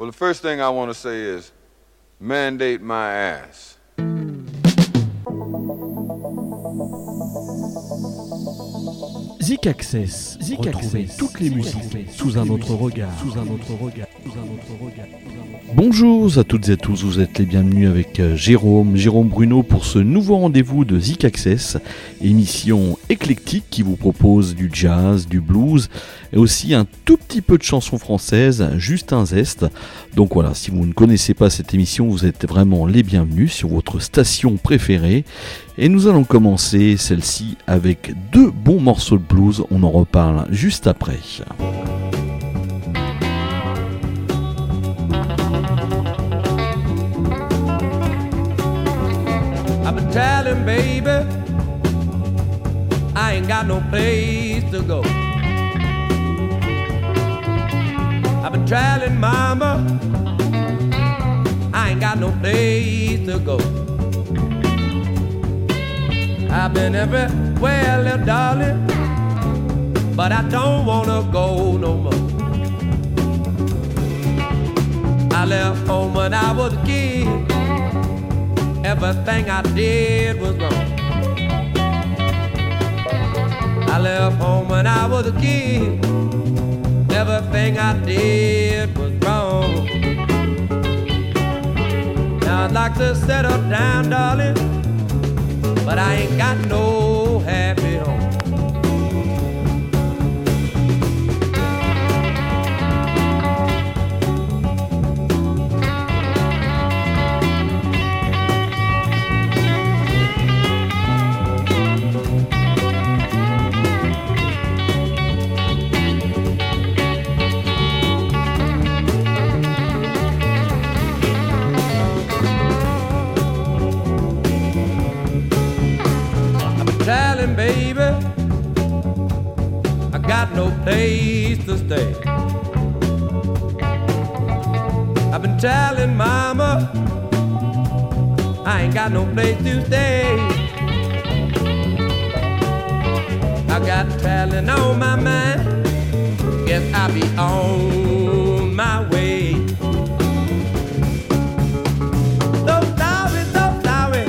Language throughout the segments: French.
Well, the first thing I want to say is mandate my ass. Zik Access. Zik Access. Toutes les musiques sous un autre regard. Sous un autre regard. Bonjour à toutes et à tous, vous êtes les bienvenus avec euh, Jérôme, Jérôme Bruno pour ce nouveau rendez-vous de Zik Access, émission éclectique qui vous propose du jazz, du blues et aussi un tout petit peu de chansons françaises, juste un zeste. Donc voilà, si vous ne connaissez pas cette émission, vous êtes vraiment les bienvenus sur votre station préférée. Et nous allons commencer celle-ci avec deux bons morceaux de blues, on en reparle juste après. Been telling baby I ain't got no place to go. I've been telling mama I ain't got no place to go. I've been everywhere, little darling, but I don't wanna go no more. I left home when I was a kid. Everything I did was wrong. I left home when I was a kid. Everything I did was wrong. Now I'd like to settle down, darling, but I ain't got no no place to stay. I've been telling mama I ain't got no place to stay. I got talent on my mind. Guess I'll be on my way. So sorry, so sorry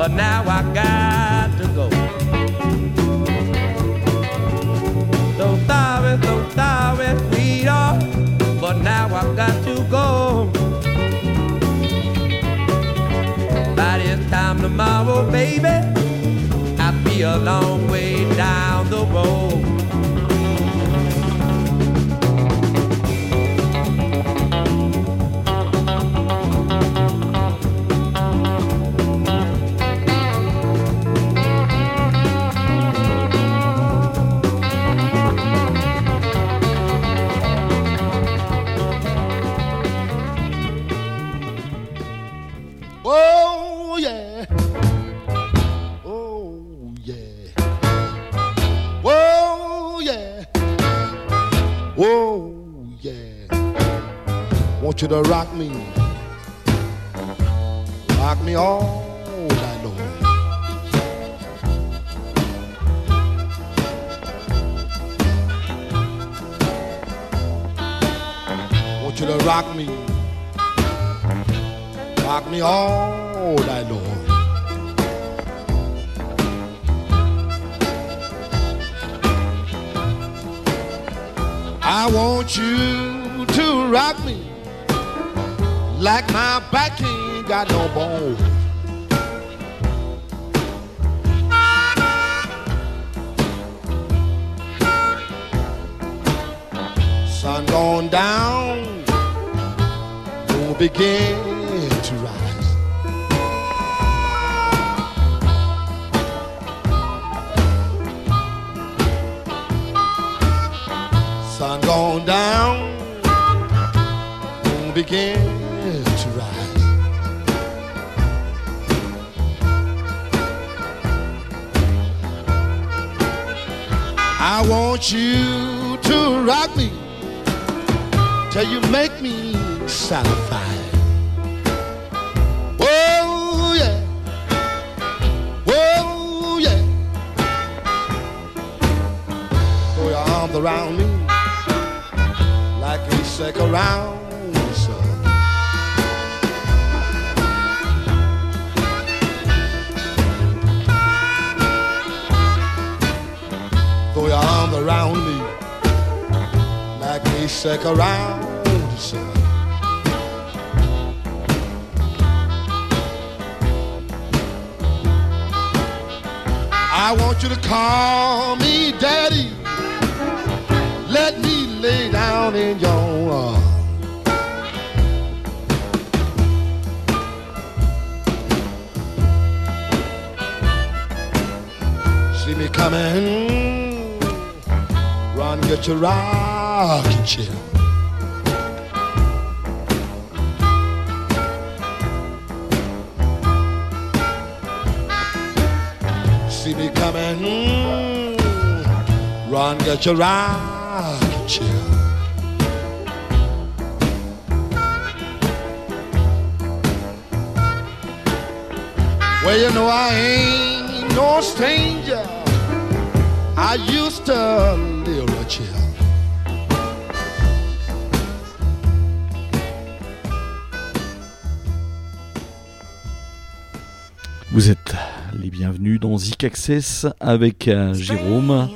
but now I got got to go. By this time tomorrow, baby, I'll be a long way down the road. Oh yeah. Want you to rock me. Rock me all night long. Want you to rock me. Rock me all night long. I want you to rock me like my back ain't got no bone. Sun gone down, moon begin want you to rock me till you make me satisfied. Oh yeah, oh yeah. Throw your arms around me like a sick around around me like a sick around the sun. I want you to call me daddy. Let me lay down in your arms. See me coming, get your rocking chair. See me coming, mm, run, get your rocking chair. Well, you know I ain't no stranger. I used to Vous êtes les bienvenus dans Zik Access avec euh, Jérôme.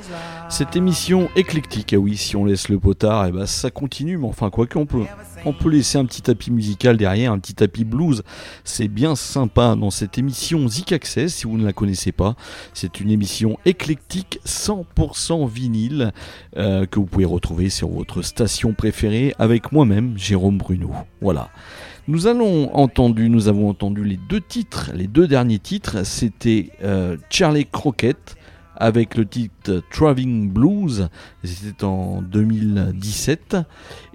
Cette émission éclectique, ah oui, si on laisse le potard, et ben ça continue, mais enfin quoi qu'on peut, on peut laisser un petit tapis musical derrière, un petit tapis blues. C'est bien sympa dans cette émission Zik Access, si vous ne la connaissez pas. C'est une émission éclectique 100% vinyle euh, que vous pouvez retrouver sur votre station préférée avec moi-même, Jérôme Bruno. Voilà. Nous avons entendu les deux titres, les deux derniers titres, c'était euh, Charlie Crockett avec le titre Traveling Blues, c'était en 2017,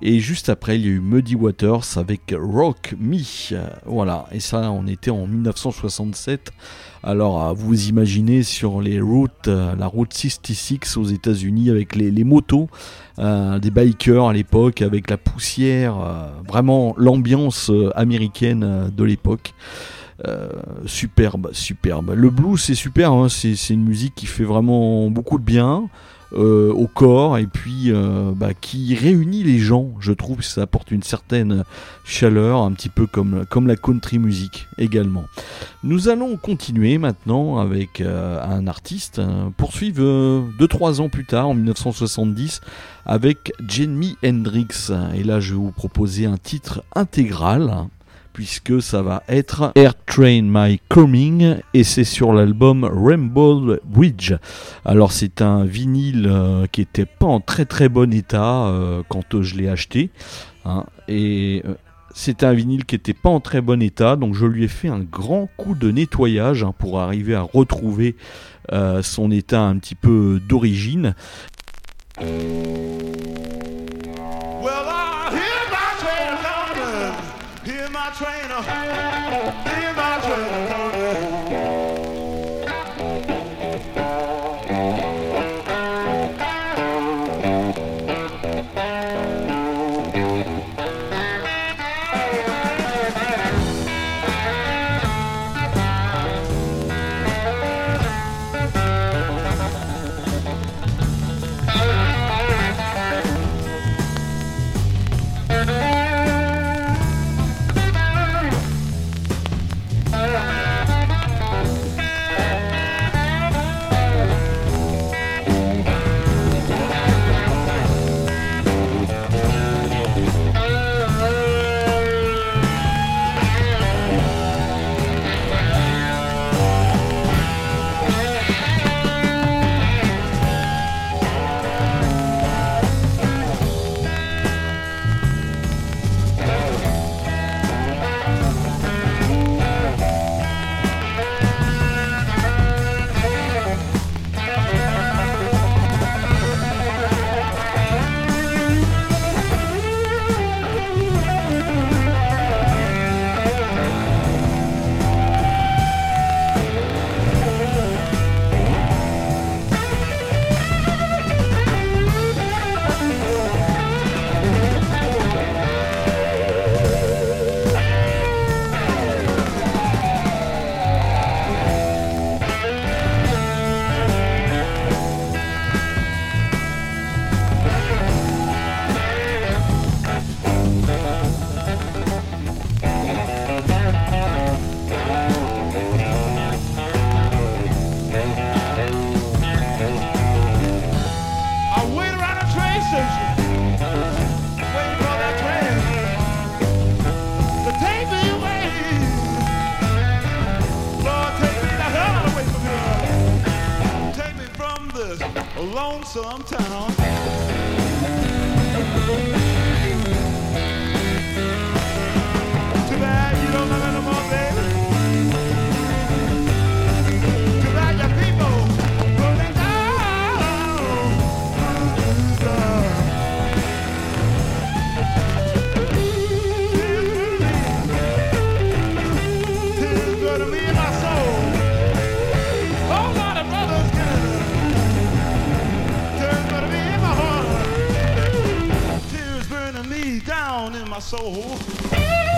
et juste après il y a eu Muddy Waters avec Rock Me, voilà, et ça on était en 1967. Alors vous imaginez sur les routes, euh, la route 66 aux États-Unis avec les, motos, euh, des bikers à l'époque avec la poussière, euh, vraiment l'ambiance américaine de l'époque. Euh, superbe, superbe. Le blues c'est super, hein, c'est une musique qui fait vraiment beaucoup de bien euh, au corps et puis euh, bah, qui réunit les gens. Je trouve ça apporte une certaine chaleur, un petit peu comme, la country music également. Nous allons continuer maintenant avec un artiste, poursuivre 2-3 ans plus tard, en 1970, avec Jimi Hendrix. Et là, je vais vous proposer un titre intégral puisque ça va être Air Train My Coming et c'est sur l'album Rainbow Bridge. Alors c'est un vinyle euh, qui était pas en très très bon état euh, quand euh, je l'ai acheté hein, et euh, c'était un vinyle qui était pas en très bon état donc je lui ai fait un grand coup de nettoyage hein, pour arriver à retrouver son état un petit peu d'origine. My train. uh, sometimes. Down in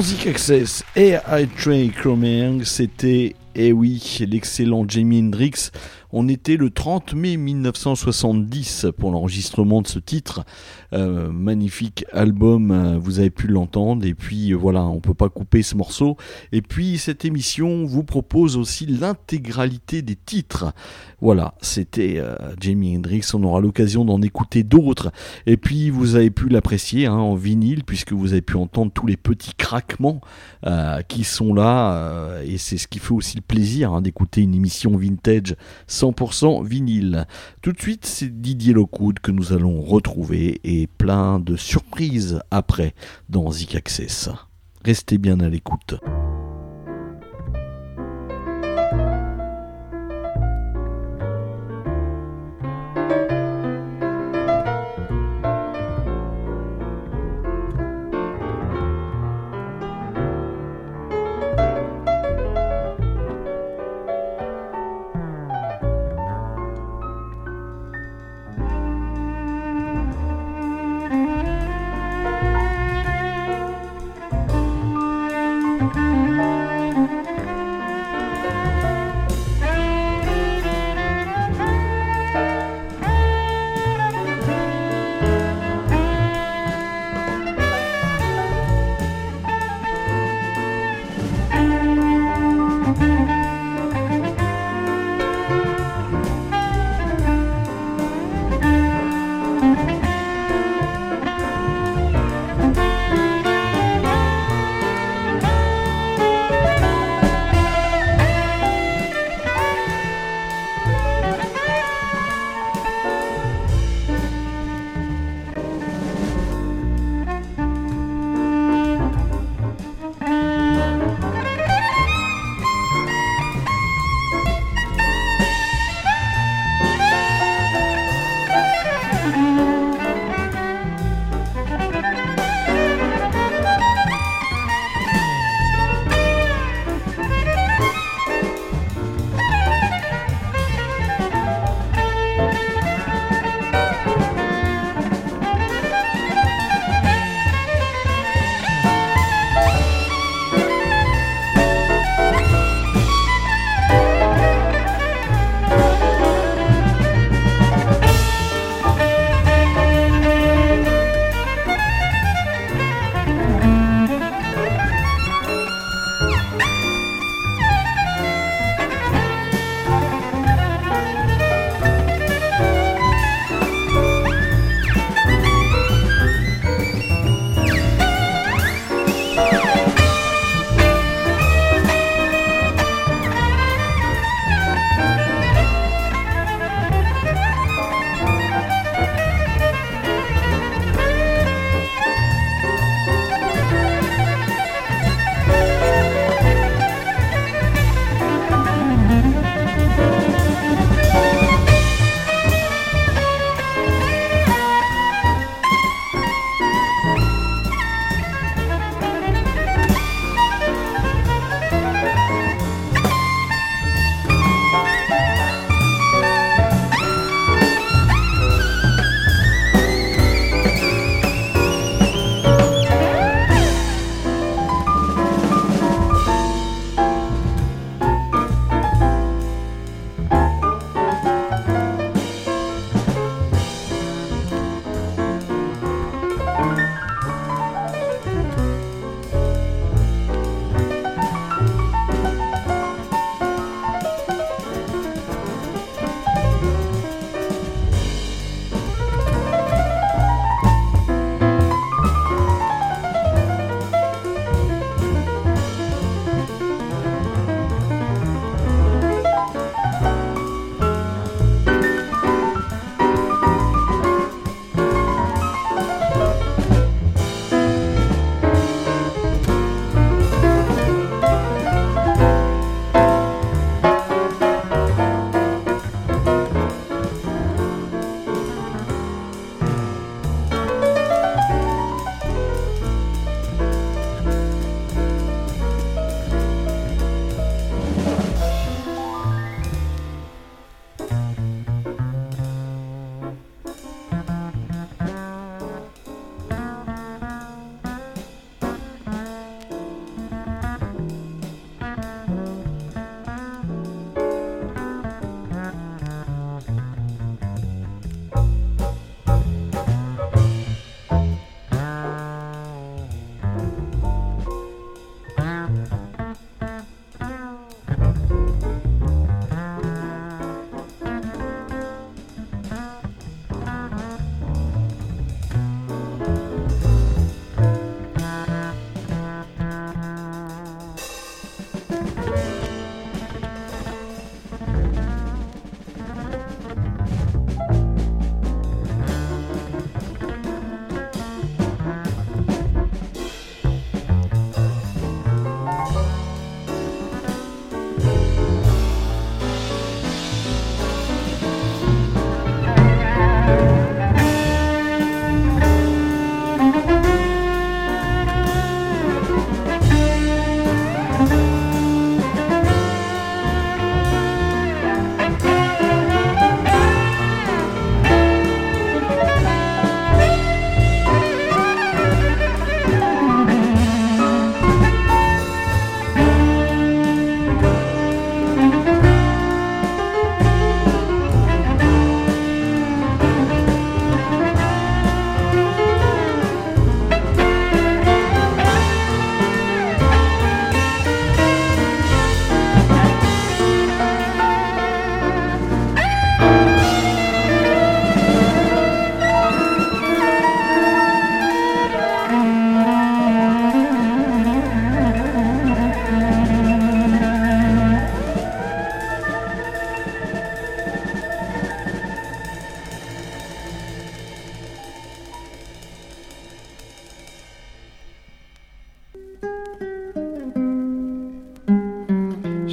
Zik Access et I Cromeang, c'était, eh oui, l'excellent Jamie Hendrix. On était le 30 mai 1970 pour l'enregistrement de ce titre. Euh, magnifique album, euh, vous avez pu l'entendre. Et puis euh, voilà, on peut pas couper ce morceau. Et puis cette émission vous propose aussi l'intégralité des titres. Voilà, c'était Jamie Hendrix. On aura l'occasion d'en écouter d'autres. Et puis vous avez pu l'apprécier hein, en vinyle puisque vous avez pu entendre tous les petits craquements qui sont là. et c'est ce qui fait aussi le plaisir hein, d'écouter une émission vintage 100% vinyle. Tout de suite, c'est Didier Lockwood que nous allons retrouver et plein de surprises après dans Zik Access. Restez bien à l'écoute.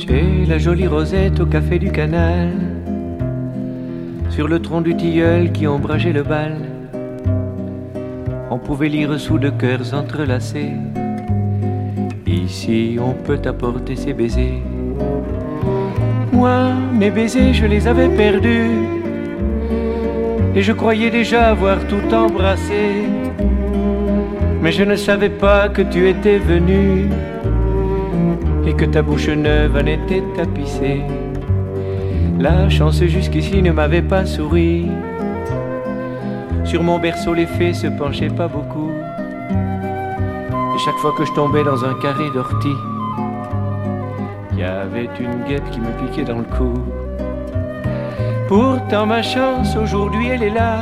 Chez la jolie Rosette au café du canal, sur le tronc du tilleul qui ombrageait le bal, on pouvait lire sous de cœurs entrelacés. Ici on peut apporter ses baisers. Moi, mes baisers, je les avais perdus. Et je croyais déjà avoir tout embrassé. Mais je ne savais pas que tu étais venu et que ta bouche neuve en était tapissée. La chance jusqu'ici ne m'avait pas souri. Sur mon berceau, les fées se penchaient pas beaucoup. Et chaque fois que je tombais dans un carré d'ortie, il y avait une guêpe qui me piquait dans le cou. Pourtant, ma chance aujourd'hui, elle est là.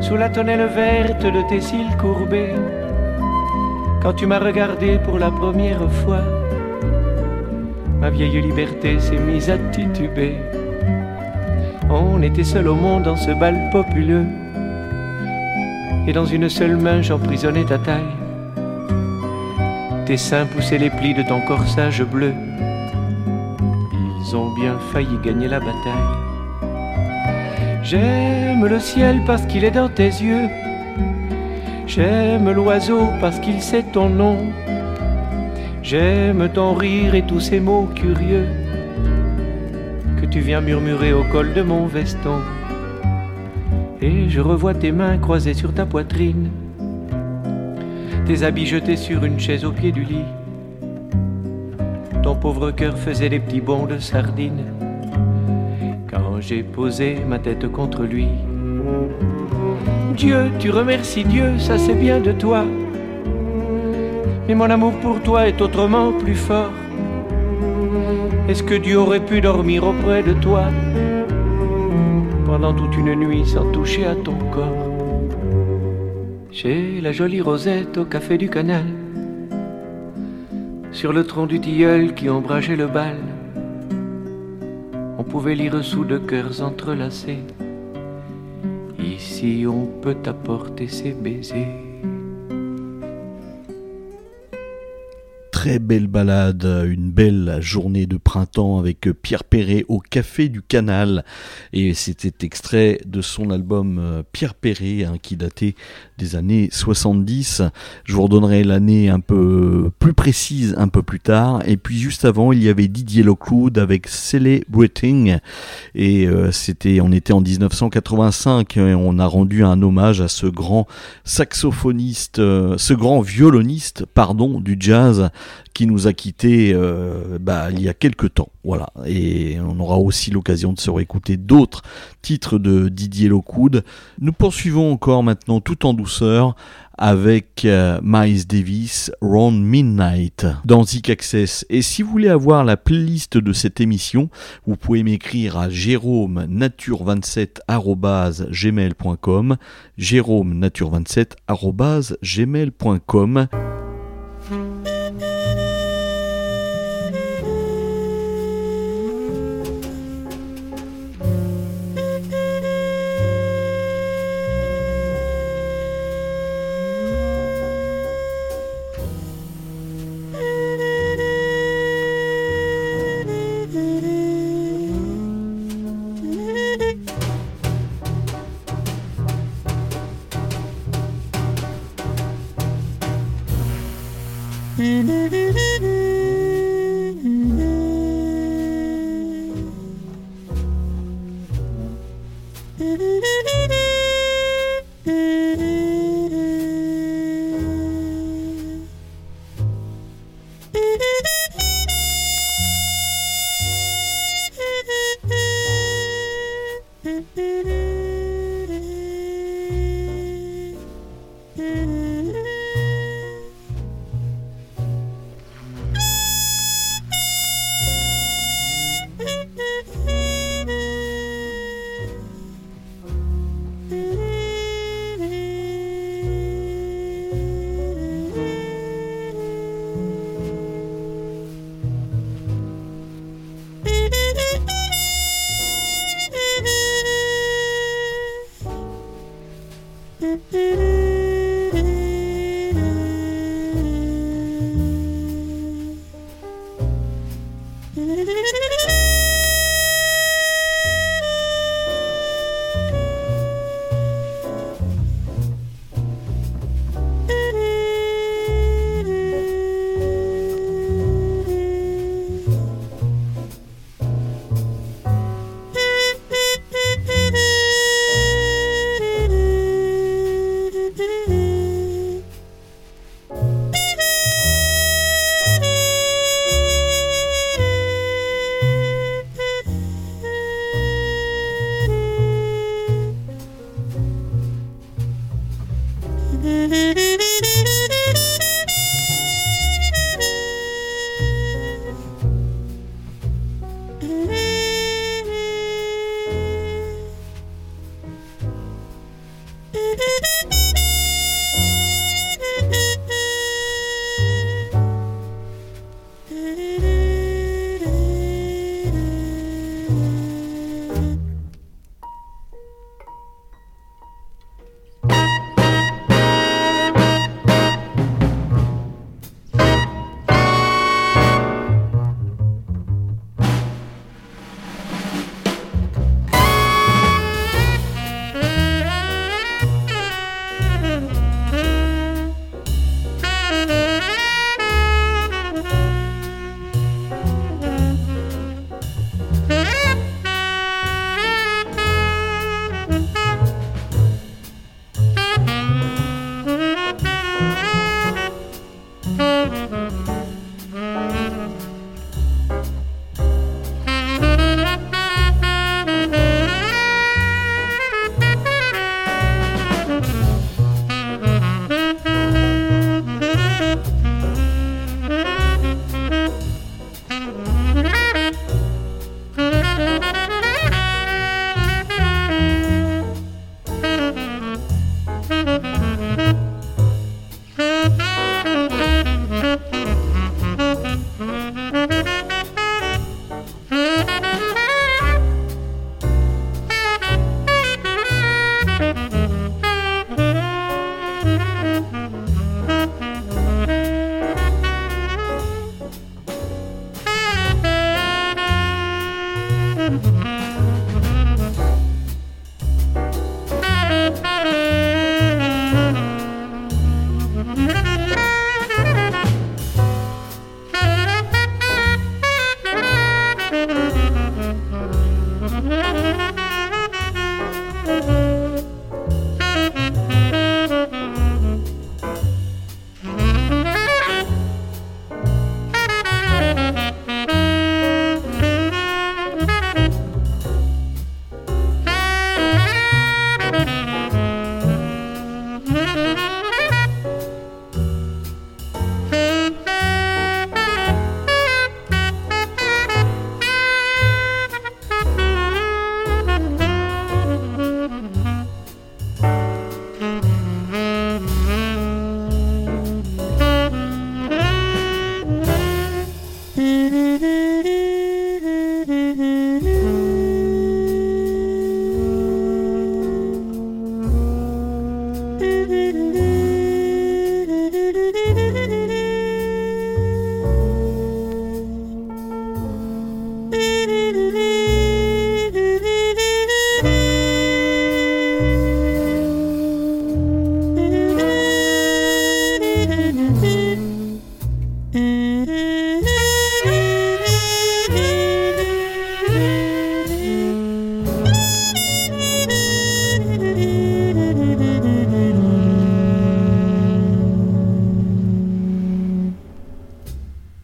Sous la tonnelle verte de tes cils courbés quand tu m'as regardé pour la première fois, ma vieille liberté s'est mise à tituber. On était seul au monde dans ce bal populeux, et dans une seule main j'emprisonnais ta taille. Tes seins poussaient les plis de ton corsage bleu. Ils ont bien failli gagner la bataille. J'aime le ciel parce qu'il est dans tes yeux. J'aime l'oiseau parce qu'il sait ton nom. J'aime ton rire et tous ces mots curieux que tu viens murmurer au col de mon veston. Et je revois tes mains croisées sur ta poitrine, tes habits jetés sur une chaise au pied du lit. Ton pauvre cœur faisait des petits bonds de sardine quand j'ai posé ma tête contre lui. Dieu, tu remercies Dieu, ça c'est bien de toi. Mais mon amour pour toi est autrement plus fort. Est-ce que Dieu aurait pu dormir auprès de toi pendant toute une nuit sans toucher à ton corps? Chez la jolie Rosette au café du canal, sur le tronc du tilleul qui ombrageait le bal, on pouvait lire sous de cœurs entrelacés. Ici on peut apporter ses baisers. Très belle balade, une belle journée de printemps avec Pierre Perret au Café du Canal. Et c'était extrait de son album euh, Pierre Perret hein, qui datait des années 70. Je vous redonnerai l'année un peu plus précise un peu plus tard. Et puis juste avant, il y avait Didier Lockwood avec Celebrating. Et euh, c'était, on était en 1985 et on a rendu un hommage à ce grand saxophoniste, euh, ce grand violoniste, pardon, du jazz qui nous a quittés euh, bah, il y a quelques temps. Voilà. Et on aura aussi l'occasion de se réécouter d'autres titres de Didier Lockwood. Nous poursuivons encore maintenant tout en douceur avec euh, Miles Davis, Round Midnight dans Zik Access. Et si vous voulez avoir la playlist de cette émission, vous pouvez m'écrire à jérôme nature27@gmail.com, jérôme nature27@gmail.com.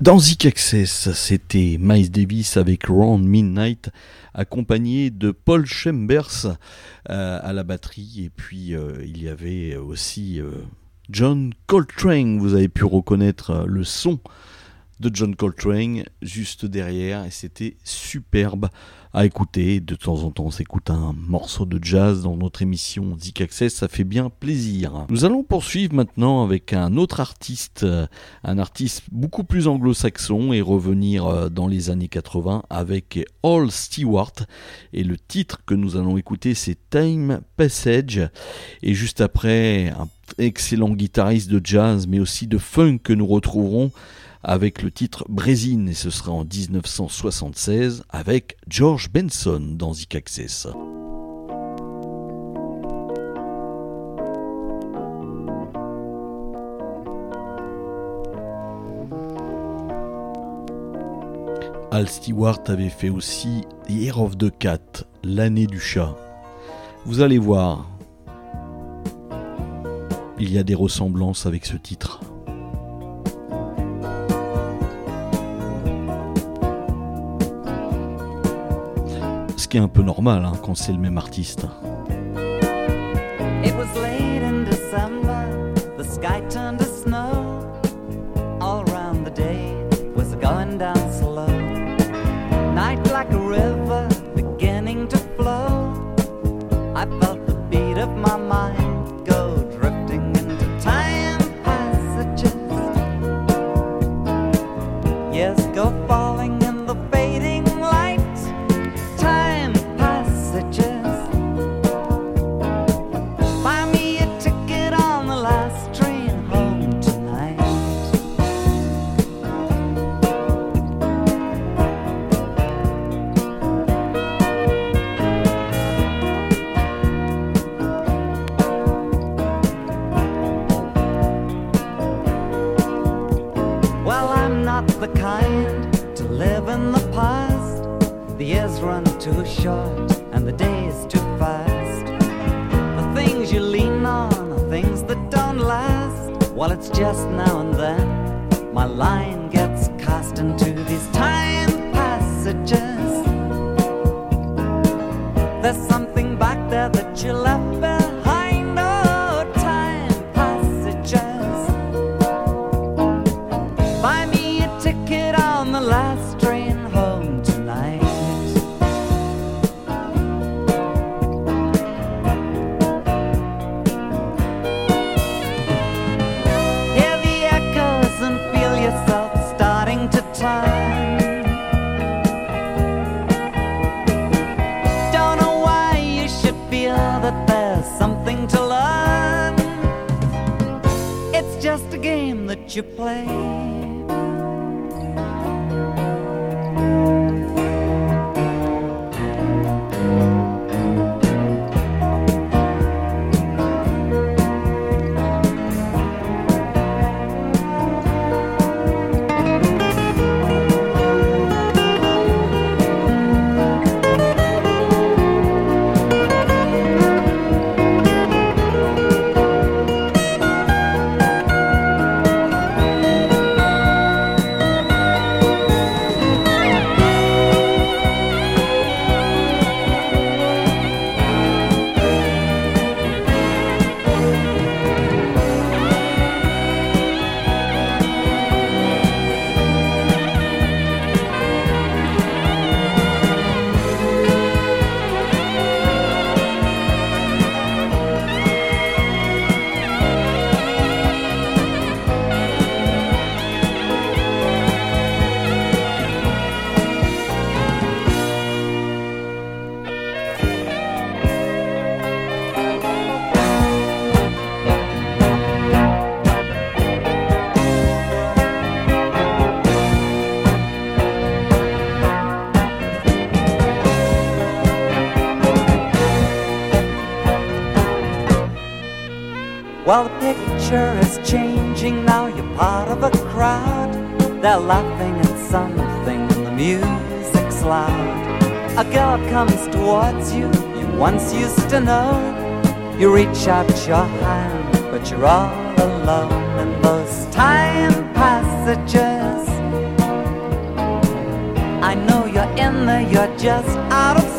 Dans Zik Access, c'était Miles Davis avec Round Midnight, accompagné de Paul Chambers euh, à la batterie, et puis euh, il y avait aussi euh, John Coltrane. Vous avez pu reconnaître le son de John Coltrane juste derrière, et c'était superbe à écouter. De temps en temps, on s'écoute un morceau de jazz dans notre émission Zik Access, ça fait bien plaisir. Nous allons poursuivre maintenant avec un autre artiste, un artiste beaucoup plus anglo-saxon et revenir euh, dans les années 80 avec All Stewart. Et le titre que nous allons écouter, c'est Time Passage. Et juste après, un excellent guitariste de jazz, mais aussi de funk que nous retrouverons avec le titre Brésine et ce sera en 1976 avec George Benson dans Access. Al Stewart avait fait aussi Year of the Cat, l'année du chat. Vous allez voir, il y a des ressemblances avec ce titre. Qui est un peu normal hein, quand c'est le même artiste. It was late in December, sky turned to snow. All around the day was going down slow. Night like a river beginning to flow. I felt the beat of my mind They're laughing at something, the music's loud. A girl comes towards you, you once used to know. You reach out your hand, but you're all alone in those time passages. I know you're in there, you're just out of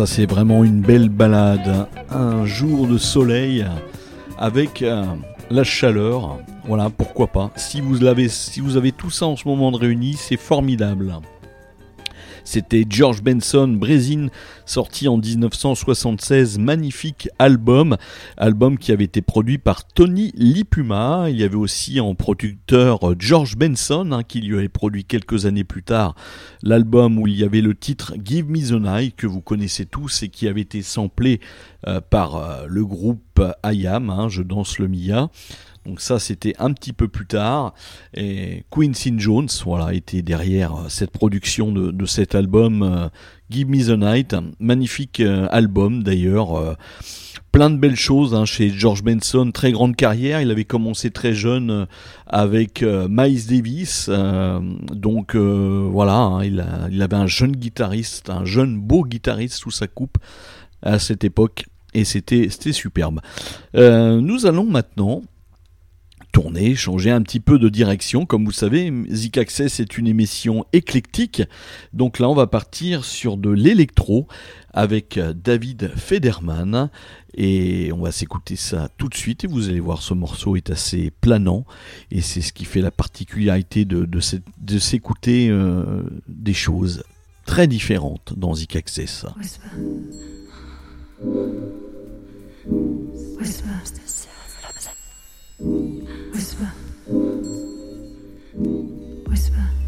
ça c'est vraiment une belle balade. Un jour de soleil avec euh, la chaleur. Voilà, pourquoi pas. Si vous, l'avez, si avez tout ça en ce moment de réuni, c'est formidable. C'était George Benson, Brésil, sorti en 1976, magnifique album, album qui avait été produit par Tony Lipuma. Il y avait aussi en producteur George Benson, hein, qui lui avait produit quelques années plus tard l'album où il y avait le titre Give Me the Night, que vous connaissez tous et qui avait été samplé euh, par euh, le groupe IAM, hein, Je danse le Mia. Donc ça, c'était un petit peu plus tard. Et Quincy Jones, voilà, était derrière euh, cette production de, cet album euh, Give Me the Night. Magnifique euh, album d'ailleurs. plein de belles choses hein, chez George Benson, très grande carrière. Il avait commencé très jeune avec Miles Davis. donc voilà, hein, il, il avait un jeune guitariste, un jeune beau guitariste sous sa coupe à cette époque. Et c'était superbe. nous allons maintenant tourner, changer un petit peu de direction. Comme vous savez, Zik Access est une émission éclectique. Donc là, on va partir sur de l'électro avec David Federman. Et on va s'écouter ça tout de suite. Et vous allez voir, ce morceau est assez planant. Et c'est ce qui fait la particularité de, de, s'écouter euh, des choses très différentes dans Zik Access. Whisper. Whisper.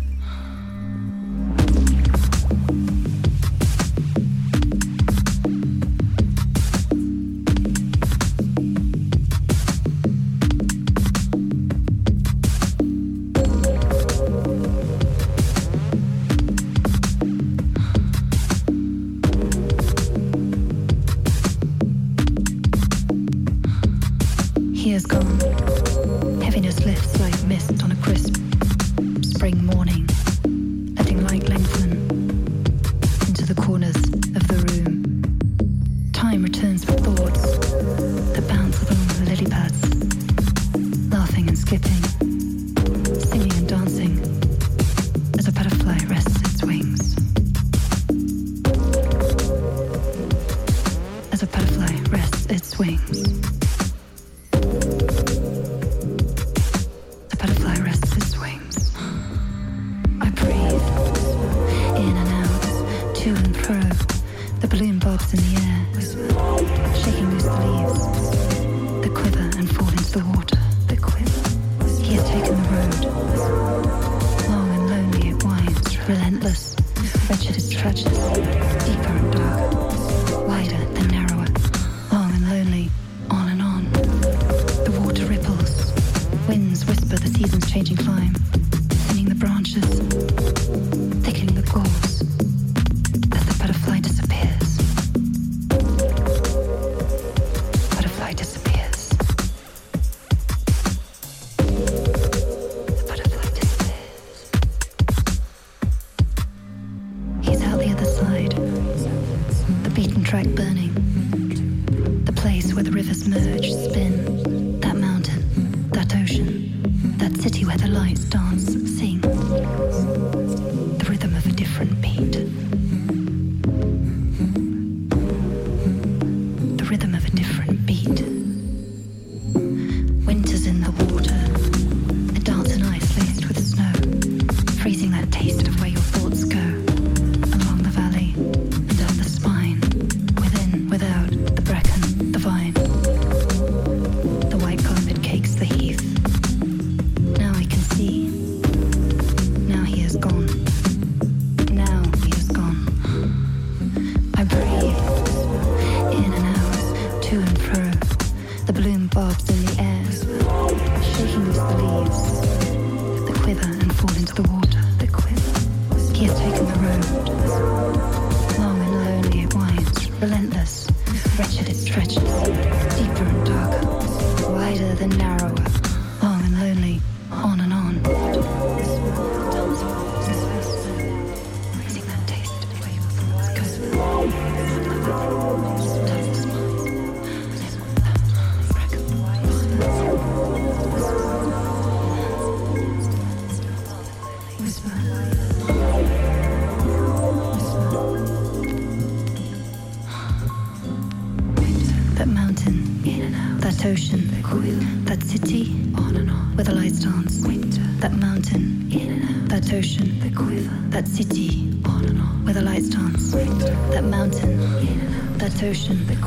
question that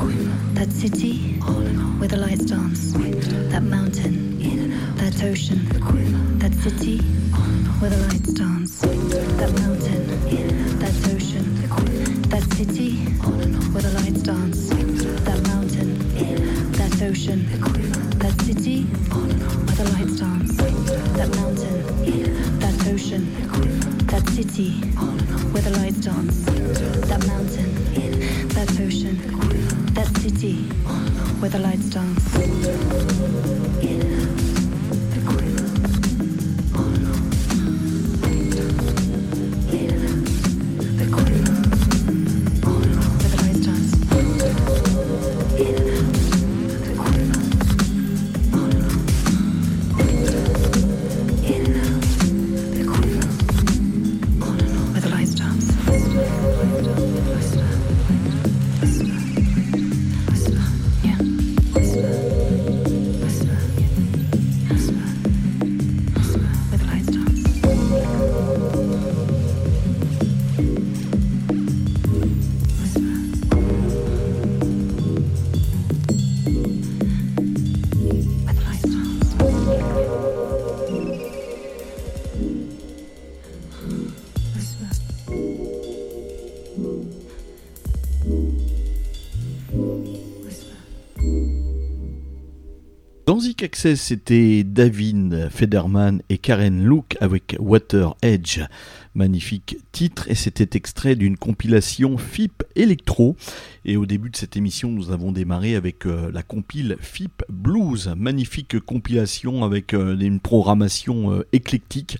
Dans Zik Access, c'était David Federman et Karen Luke avec Water Edge. Magnifique titre et c'était extrait d'une compilation FIP Electro. Et au début de cette émission, nous avons démarré avec euh, la compile FIP Blues. Magnifique compilation avec euh, une programmation euh, éclectique,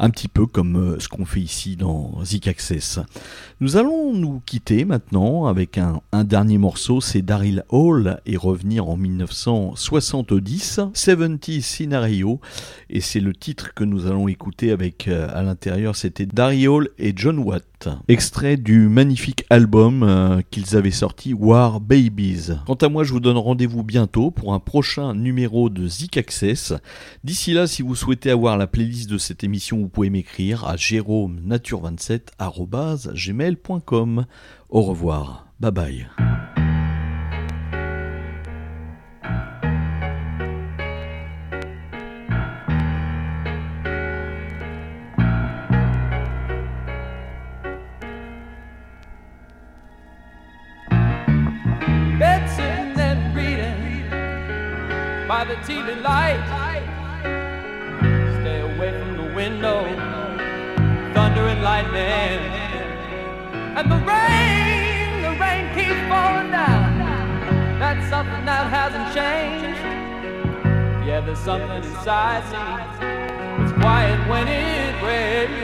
un petit peu comme ce qu'on fait ici dans Zik Access. Nous allons nous quitter maintenant avec un, dernier morceau, c'est Daryl Hall et revenir en 1970, 70 Scenario, et c'est le titre que nous allons écouter avec à l'intérieur, Hall et John Watt, extrait du magnifique album euh, qu'ils avaient sorti War Babies. Quant à moi, je vous donne rendez-vous bientôt pour un prochain numéro de Zik Access. D'ici là, si vous souhaitez avoir la playlist de cette émission, vous pouvez m'écrire à jérôme-nature27@gmail.com. Au revoir. Bye bye. The TV light. Stay away from the window, thunder and lightning. And the rain, the rain keeps falling down. That's something that hasn't changed. Yeah, there's something inside me. It's quiet when it rains.